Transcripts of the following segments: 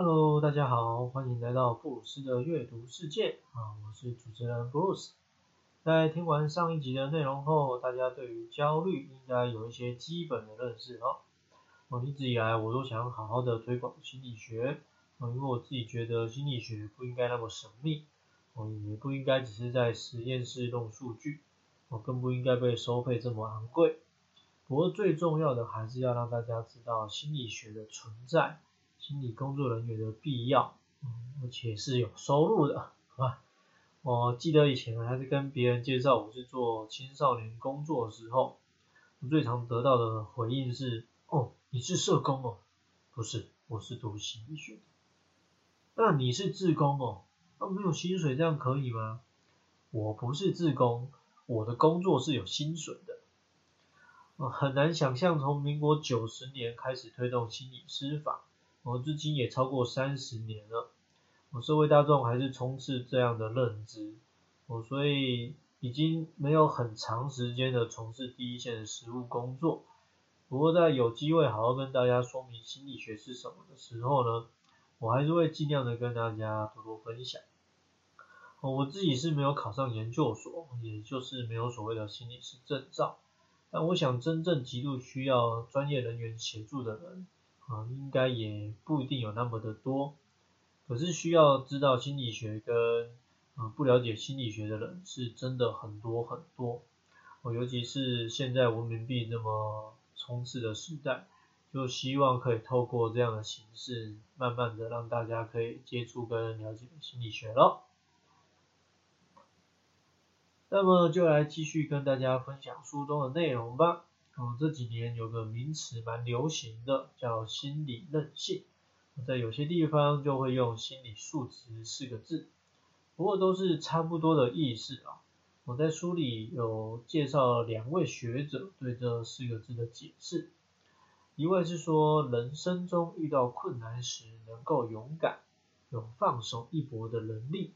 Hello，大家好，欢迎来到布鲁斯的阅读世界啊，我是主持人布鲁斯。在听完上一集的内容后，大家对于焦虑应该有一些基本的认识哦。我一直以来我都想好好的推广心理学，因为我自己觉得心理学不应该那么神秘，我，也不应该只是在实验室弄数据，我，更不应该被收费这么昂贵。不过最重要的还是要让大家知道心理学的存在，心理工作人员的必要，嗯，而且是有收入的，好吧？我记得以前还是跟别人介绍我是做青少年工作的时候，我最常得到的回应是，哦，你是社工哦？不是，我是读心理学。那你是自工哦？那没有薪水这样可以吗？我不是自工，我的工作是有薪水的。我很难想象，从民国九十年开始推动心理师法，我至今也超过三十年了。我社会大众还是充斥这样的认知，我所以已经没有很长时间的从事第一线的实务工作。不过在有机会好好跟大家说明心理学是什么的时候呢，我还是会尽量的跟大家多多分享。我自己是没有考上研究所，也就是没有所谓的心理师证照。但我想，真正极度需要专业人员协助的人，啊，应该也不一定有那么的多。可是需要知道心理学跟，啊，不了解心理学的人，是真的很多很多。我尤其是现在文明病那么充斥的时代，就希望可以透过这样的形式，慢慢的让大家可以接触跟了解心理学了。那么就来继续跟大家分享书中的内容吧。哦，这几年有个名词蛮流行的，叫心理韧性。在有些地方就会用心理素质四个字，不过都是差不多的意思啊。我在书里有介绍两位学者对这四个字的解释，一位是说人生中遇到困难时能够勇敢，有放手一搏的能力。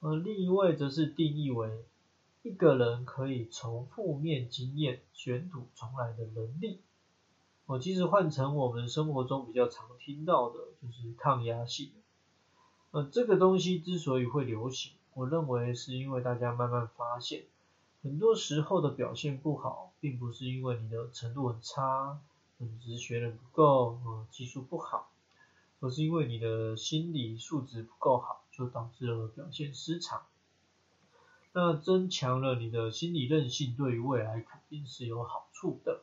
而另一位则是定义为一个人可以从负面经验卷土重来的能力。我其实换成我们生活中比较常听到的，就是抗压性。呃，这个东西之所以会流行，我认为是因为大家慢慢发现，很多时候的表现不好，并不是因为你的程度很差，本职学的不够，呃，技术不好，而是因为你的心理素质不够好。就导致了表现失常，那增强了你的心理韧性，对于未来肯定是有好处的。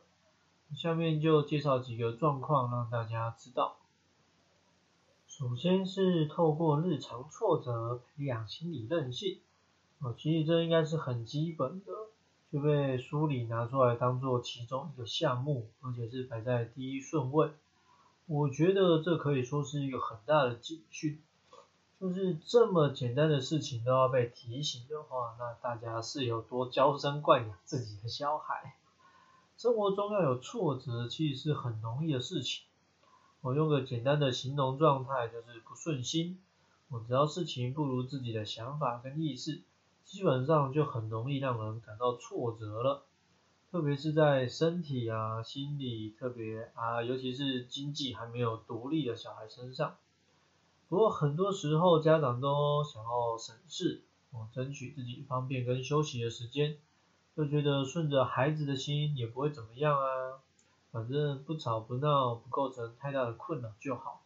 下面就介绍几个状况让大家知道。首先是透过日常挫折培养心理韧性，哦，其实这应该是很基本的，就被书里拿出来当做其中一个项目，而且是排在第一顺位。我觉得这可以说是一个很大的警讯。就是这么简单的事情都要被提醒的话，那大家是有多娇生惯养自己的小孩？生活中要有挫折，其实是很容易的事情。我用个简单的形容状态，就是不顺心。我只要事情不如自己的想法跟意识，基本上就很容易让人感到挫折了。特别是在身体啊、心理，特别啊，尤其是经济还没有独立的小孩身上。不过很多时候家长都想要省事，哦，争取自己方便跟休息的时间，就觉得顺着孩子的心也不会怎么样啊，反正不吵不闹，不构成太大的困扰就好。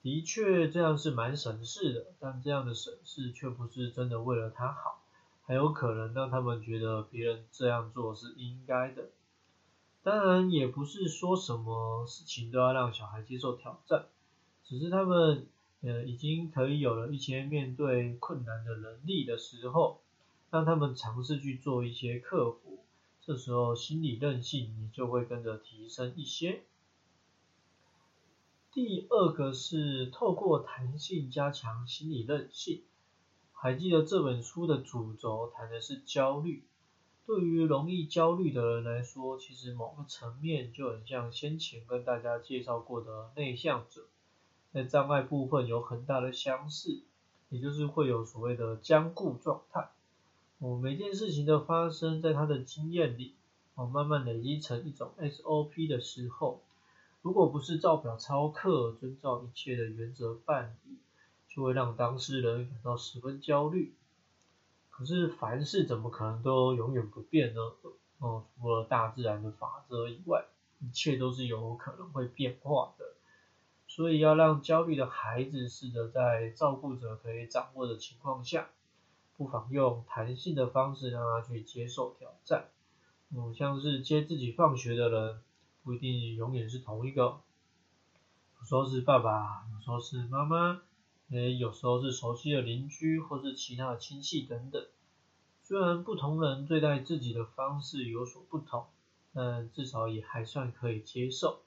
的确这样是蛮省事的，但这样的省事却不是真的为了他好，还有可能让他们觉得别人这样做是应该的。当然也不是说什么事情都要让小孩接受挑战，只是他们。呃，已经可以有了一些面对困难的能力的时候，让他们尝试去做一些克服，这时候心理韧性你就会跟着提升一些。第二个是透过弹性加强心理韧性，还记得这本书的主轴谈的是焦虑，对于容易焦虑的人来说，其实某个层面就很像先前跟大家介绍过的内向者。在障碍部分有很大的相似，也就是会有所谓的僵固状态。哦，每件事情的发生，在他的经验里，哦，慢慢累积成一种 SOP 的时候，如果不是照表操课，遵照一切的原则办理，就会让当事人感到十分焦虑。可是凡事怎么可能都永远不变呢？哦，除了大自然的法则以外，一切都是有可能会变化的。所以要让焦虑的孩子试着在照顾者可以掌握的情况下，不妨用弹性的方式让他去接受挑战。嗯，像是接自己放学的人，不一定永远是同一个，有时候是爸爸，有时候是妈妈。也有时候是熟悉的邻居，或是其他的亲戚等等。虽然不同人对待自己的方式有所不同，但至少也还算可以接受。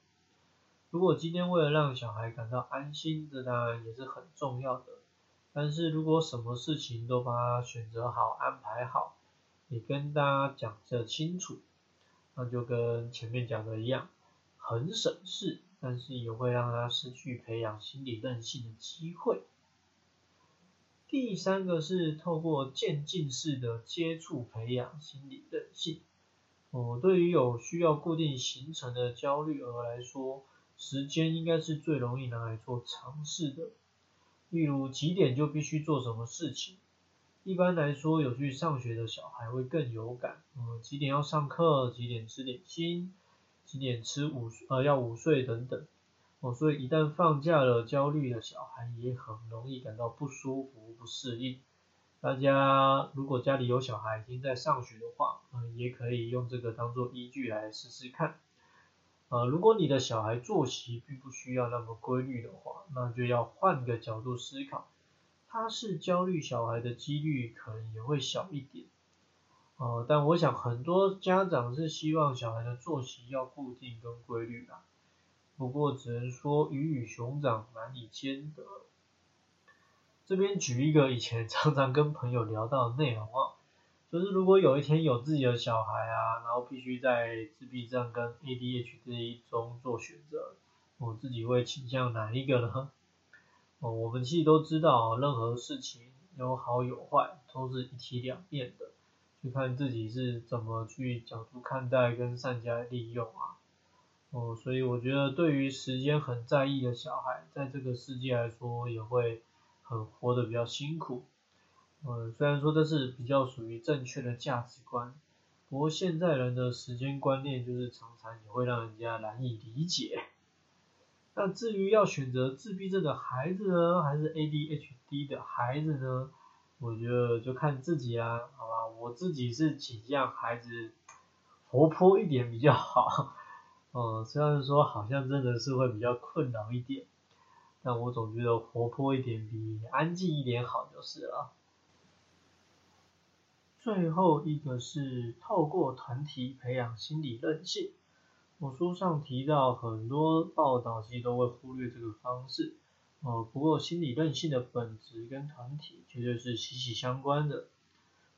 如果今天为了让小孩感到安心，这当然也是很重要的。但是如果什么事情都帮他选择好、安排好，也跟大家讲得清楚，那就跟前面讲的一样，很省事，但是也会让他失去培养心理韧性的机会。第三个是透过渐进式的接触培养心理韧性。哦，对于有需要固定行程的焦虑儿来说，时间应该是最容易拿来做尝试的。例如几点就必须做什么事情。一般来说，有去上学的小孩会更有感。嗯，几点要上课？几点吃点心？几点吃午呃要午睡等等。哦，所以一旦放假了，焦虑的小孩也很容易感到不舒服、不适应。大家如果家里有小孩已经在上学的话，嗯，也可以用这个当做依据来试试看。呃，如果你的小孩作息并不需要那么规律的话，那就要换个角度思考，他是焦虑小孩的几率可能也会小一点。呃，但我想很多家长是希望小孩的作息要固定跟规律的。不过只能说鱼与熊掌难以兼得。这边举一个以前常常跟朋友聊到的内容啊，就是如果有一天有自己的小孩啊，然后必须在自闭症跟 ADHD 中做选择，我自己会倾向哪一个呢？哦，我们其实都知道，任何事情有好有坏，都是一体两面的，就看自己是怎么去角度看待跟善加利用啊。哦，所以我觉得对于时间很在意的小孩，在这个世界来说也会很活得比较辛苦。嗯，虽然说这是比较属于正确的价值观，不过现在人的时间观念就是常常也会让人家难以理解。那至于要选择自闭症的孩子呢，还是 ADHD 的孩子呢？我觉得就看自己啊，好吧？我自己是倾向孩子活泼一点比较好。嗯，虽然说好像真的是会比较困扰一点，但我总觉得活泼一点比安静一点好就是了。最后一个是透过团体培养心理韧性。我书上提到很多报道其实都会忽略这个方式，呃，不过心理韧性的本质跟团体绝对是息息相关的。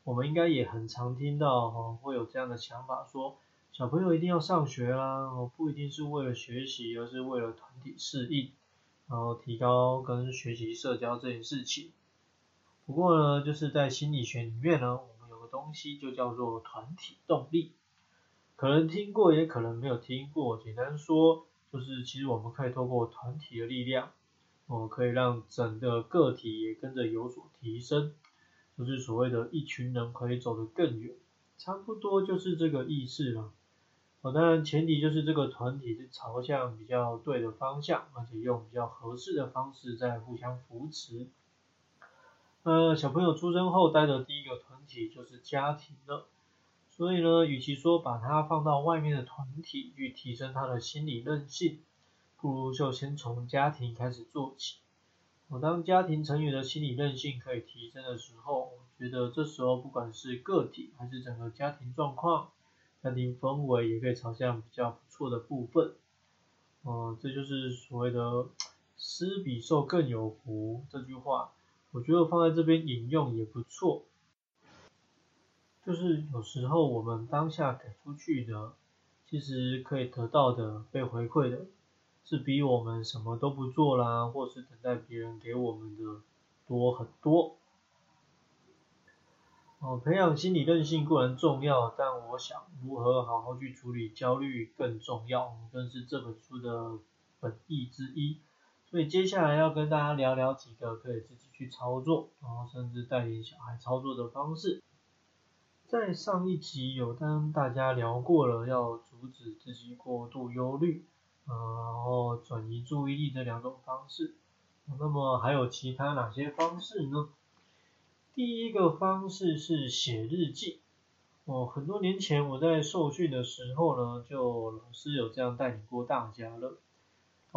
我们应该也很常听到哈，会有这样的想法说。小朋友一定要上学啦，不一定是为了学习，而是为了团体适应，然后提高跟学习社交这件事情。不过呢，就是在心理学里面呢，我东西就叫做团体动力，可能听过，也可能没有听过。简单说，就是其实我们可以透过团体的力量，哦，可以让整个个体也跟着有所提升，就是所谓的一群人可以走得更远，差不多就是这个意思了。哦，当然前提就是这个团体是朝向比较对的方向，而且用比较合适的方式在互相扶持。呃，小朋友出生后待的第一个团体就是家庭了，所以呢，与其说把它放到外面的团体去提升他的心理韧性，不如就先从家庭开始做起。我当家庭成员的心理韧性可以提升的时候，我觉得这时候不管是个体还是整个家庭状况。家庭氛围也可以朝向比较不错的部分，嗯，这就是所谓的 “施比受更有福”这句话，我觉得放在这边引用也不错。就是有时候我们当下给出去的，其实可以得到的、被回馈的，是比我们什么都不做啦，或是等待别人给我们的多很多。哦，培养心理韧性固然重要，但我想如何好好去处理焦虑更重要，更是这本书的本意之一。所以接下来要跟大家聊聊几个可以自己去操作，然后甚至带领小孩操作的方式。在上一集有跟大家聊过了，要阻止自己过度忧虑，呃，然后转移注意力这两种方式。那么还有其他哪些方式呢？第一个方式是写日记。哦，很多年前我在受训的时候呢，就老师有这样带领过大家了。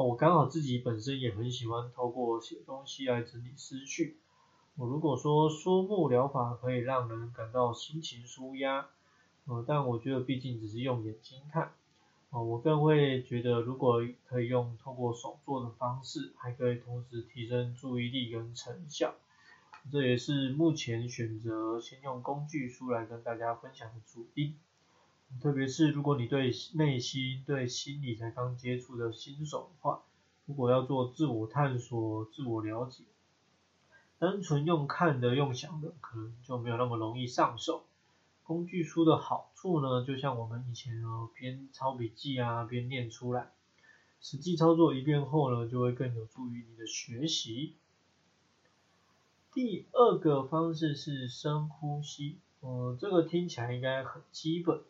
我刚好自己本身也很喜欢透过写东西来整理思绪。我如果说说木疗法可以让人感到心情舒压，呃，但我觉得毕竟只是用眼睛看，呃，我更会觉得如果可以用透过手做的方式，还可以同时提升注意力跟成效。这也是目前选择先用工具书来跟大家分享的主因。特别是如果你对内心、对心理才刚接触的新手的话，如果要做自我探索、自我了解，单纯用看的、用想的，可能就没有那么容易上手。工具书的好处呢，就像我们以前哦边抄笔记啊边念出来，实际操作一遍后呢，就会更有助于你的学习。第二个方式是深呼吸，呃，这个听起来应该很基本，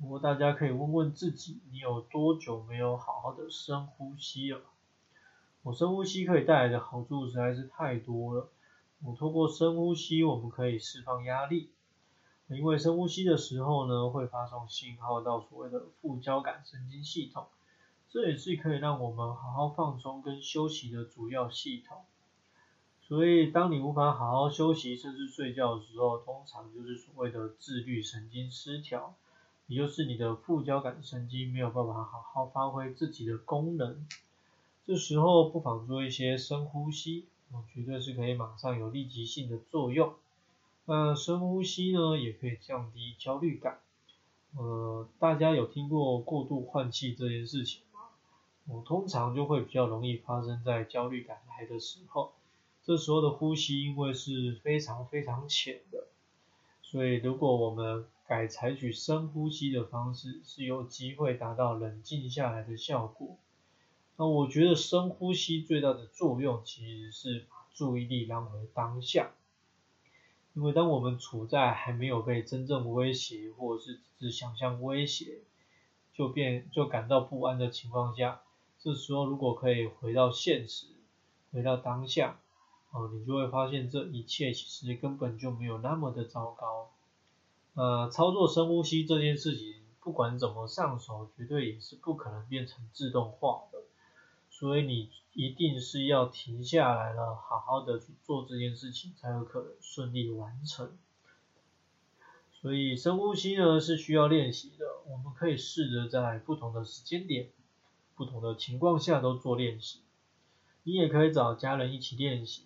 不过大家可以问问自己，你有多久没有好好的深呼吸了？我深呼吸可以带来的好处实在是太多了。我通过深呼吸，我们可以释放压力，因为深呼吸的时候呢，会发送信号到所谓的副交感神经系统，这也是可以让我们好好放松跟休息的主要系统。所以，当你无法好好休息，甚至睡觉的时候，通常就是所谓的自律神经失调，也就是你的副交感神经没有办法好好发挥自己的功能。这时候不妨做一些深呼吸，哦，绝对是可以马上有立即性的作用。那深呼吸呢，也可以降低焦虑感。呃，大家有听过过度换气这件事情吗？我通常就会比较容易发生在焦虑感来的时候。这时候的呼吸因为是非常非常浅的，所以如果我们改采取深呼吸的方式，是有机会达到冷静下来的效果。那我觉得深呼吸最大的作用其实是把注意力拉回当下，因为当我们处在还没有被真正威胁，或者是只是想象威胁，就变就感到不安的情况下，这时候如果可以回到现实，回到当下。哦，你就会发现这一切其实根本就没有那么的糟糕。呃，操作深呼吸这件事情，不管怎么上手，绝对也是不可能变成自动化的。所以你一定是要停下来了，好好的去做这件事情，才有可能顺利完成。所以深呼吸呢是需要练习的，我们可以试着在不同的时间点、不同的情况下都做练习。你也可以找家人一起练习。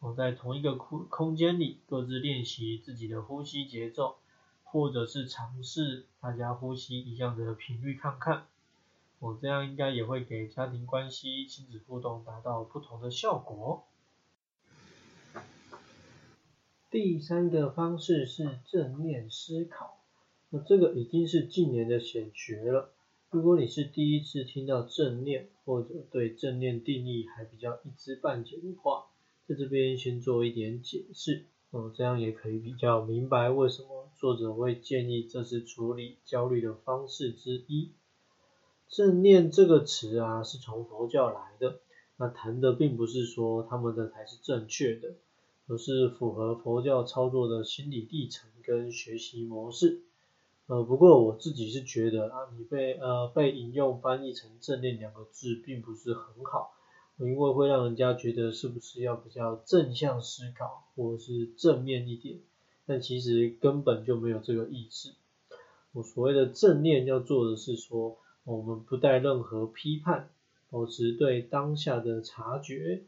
我在同一个空空间里各自练习自己的呼吸节奏，或者是尝试大家呼吸一样的频率看看，我这样应该也会给家庭关系、亲子互动达到不同的效果。第三个方式是正念思考，那这个已经是近年的显学了。如果你是第一次听到正念，或者对正念定义还比较一知半解的话，在这边先做一点解释，哦，这样也可以比较明白为什么作者会建议这是处理焦虑的方式之一。正念这个词啊，是从佛教来的，那谈的并不是说他们的才是正确的，而是符合佛教操作的心理历程跟学习模式。呃，不过我自己是觉得啊，你被呃被引用翻译成正念两个字，并不是很好。因为会让人家觉得是不是要比较正向思考，或者是正面一点，但其实根本就没有这个意思。我所谓的正念要做的是说，我们不带任何批判，保持对当下的察觉。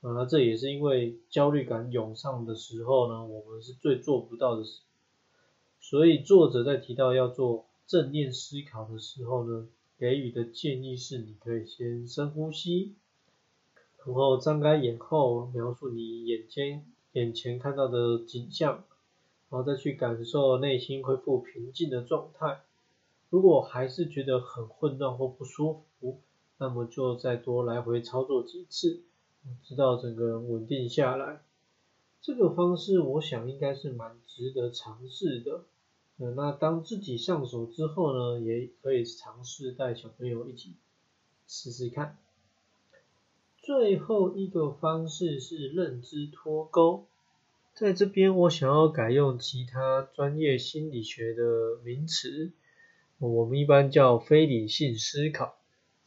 啊，这也是因为焦虑感涌上的时候呢，我们是最做不到的事。所以作者在提到要做正念思考的时候呢，给予的建议是，你可以先深呼吸。然后张开眼后，描述你眼前眼前看到的景象，然后再去感受内心恢复平静的状态。如果还是觉得很混乱或不舒服，那么就再多来回操作几次，直到整个人稳定下来。这个方式我想应该是蛮值得尝试的。那当自己上手之后呢，也可以尝试带小朋友一起试试看。最后一个方式是认知脱钩，在这边我想要改用其他专业心理学的名词，我们一般叫非理性思考，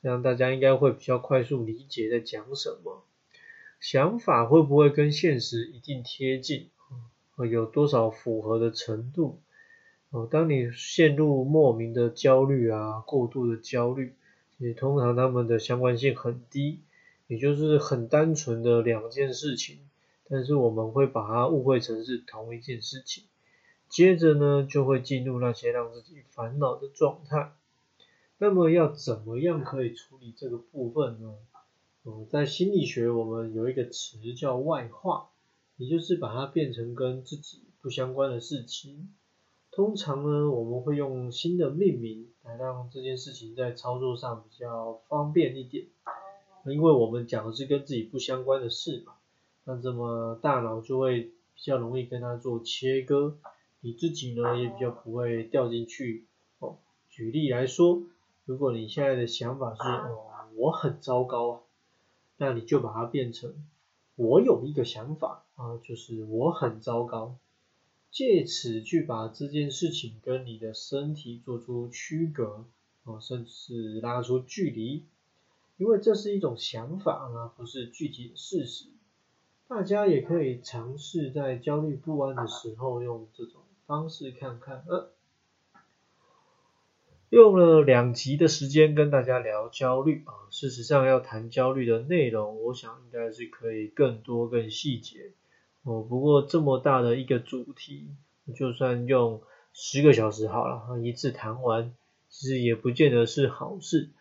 这样大家应该会比较快速理解在讲什么。想法会不会跟现实一定贴近？有多少符合的程度？哦，当你陷入莫名的焦虑啊，过度的焦虑，也通常他们的相关性很低。也就是很单纯的两件事情，但是我们会把它误会成是同一件事情，接着呢就会进入那些让自己烦恼的状态。那么要怎么样可以处理这个部分呢？嗯，在心理学我们有一个词叫外化，也就是把它变成跟自己不相关的事情。通常呢我们会用新的命名来让这件事情在操作上比较方便一点。因为我们讲的是跟自己不相关的事嘛，那这么大脑就会比较容易跟它做切割，你自己呢也比较不会掉进去。哦，举例来说，如果你现在的想法是哦我很糟糕啊，那你就把它变成我有一个想法啊，就是我很糟糕，借此去把这件事情跟你的身体做出区隔，哦，甚至拉出距离。因为这是一种想法啊，不是具体的事实。大家也可以尝试在焦虑不安的时候用这种方式看看。呃，用了两集的时间跟大家聊焦虑啊，事实上要谈焦虑的内容，我想应该是可以更多更细节哦。不过这么大的一个主题，就算用十个小时好了，一次谈完，其实也不见得是好事。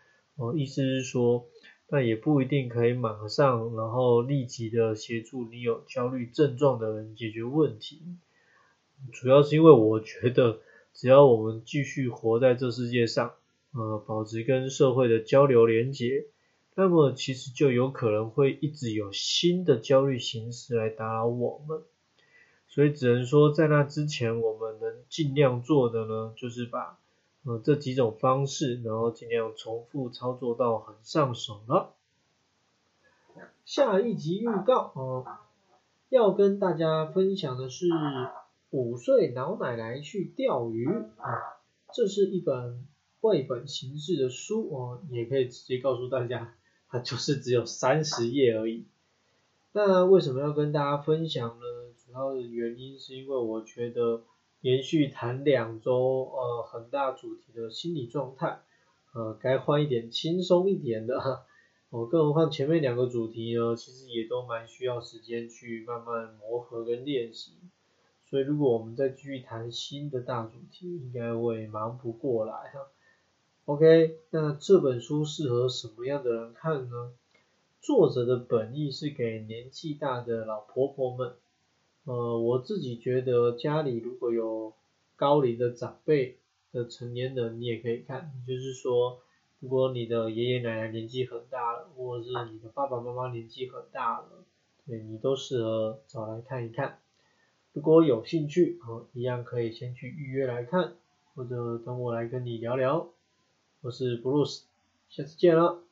哦，意思是说，那也不一定可以马上，然后立即的协助你有焦虑症状的人解决问题。主要是因为我觉得，只要我们继续活在这世界上，呃，保持跟社会的交流连接，那么其实就有可能会一直有新的焦虑形式来打扰我们。所以只能说，在那之前，我们能尽量做的呢，就是把。呃，这几种方式，然后尽量重复操作到很上手了。下一集预告哦，要跟大家分享的是五岁老奶奶去钓鱼啊，这是一本绘本形式的书哦，也可以直接告诉大家，它就是只有三十页而已。那为什么要跟大家分享呢？主要的原因是因为我觉得。连续谈两周，呃，很大主题的心理状态，呃，该换一点轻松一点的，我，更何况前面两个主题呢，其实也都蛮需要时间去慢慢磨合跟练习，所以如果我们再继续谈新的大主题，应该会忙不过来哈。OK，那这本书适合什么样的人看呢？作者的本意是给年纪大的老婆婆们。呃，我自己觉得家里如果有高龄的长辈的成年人，你也可以看。就是说，如果你的爷爷奶奶年纪很大了，或者是你的爸爸妈妈年纪很大了，对你都适合找来看一看。如果有兴趣，哦，一样可以先去预约来看，或者等我来跟你聊聊。我是 Bruce，下次见了。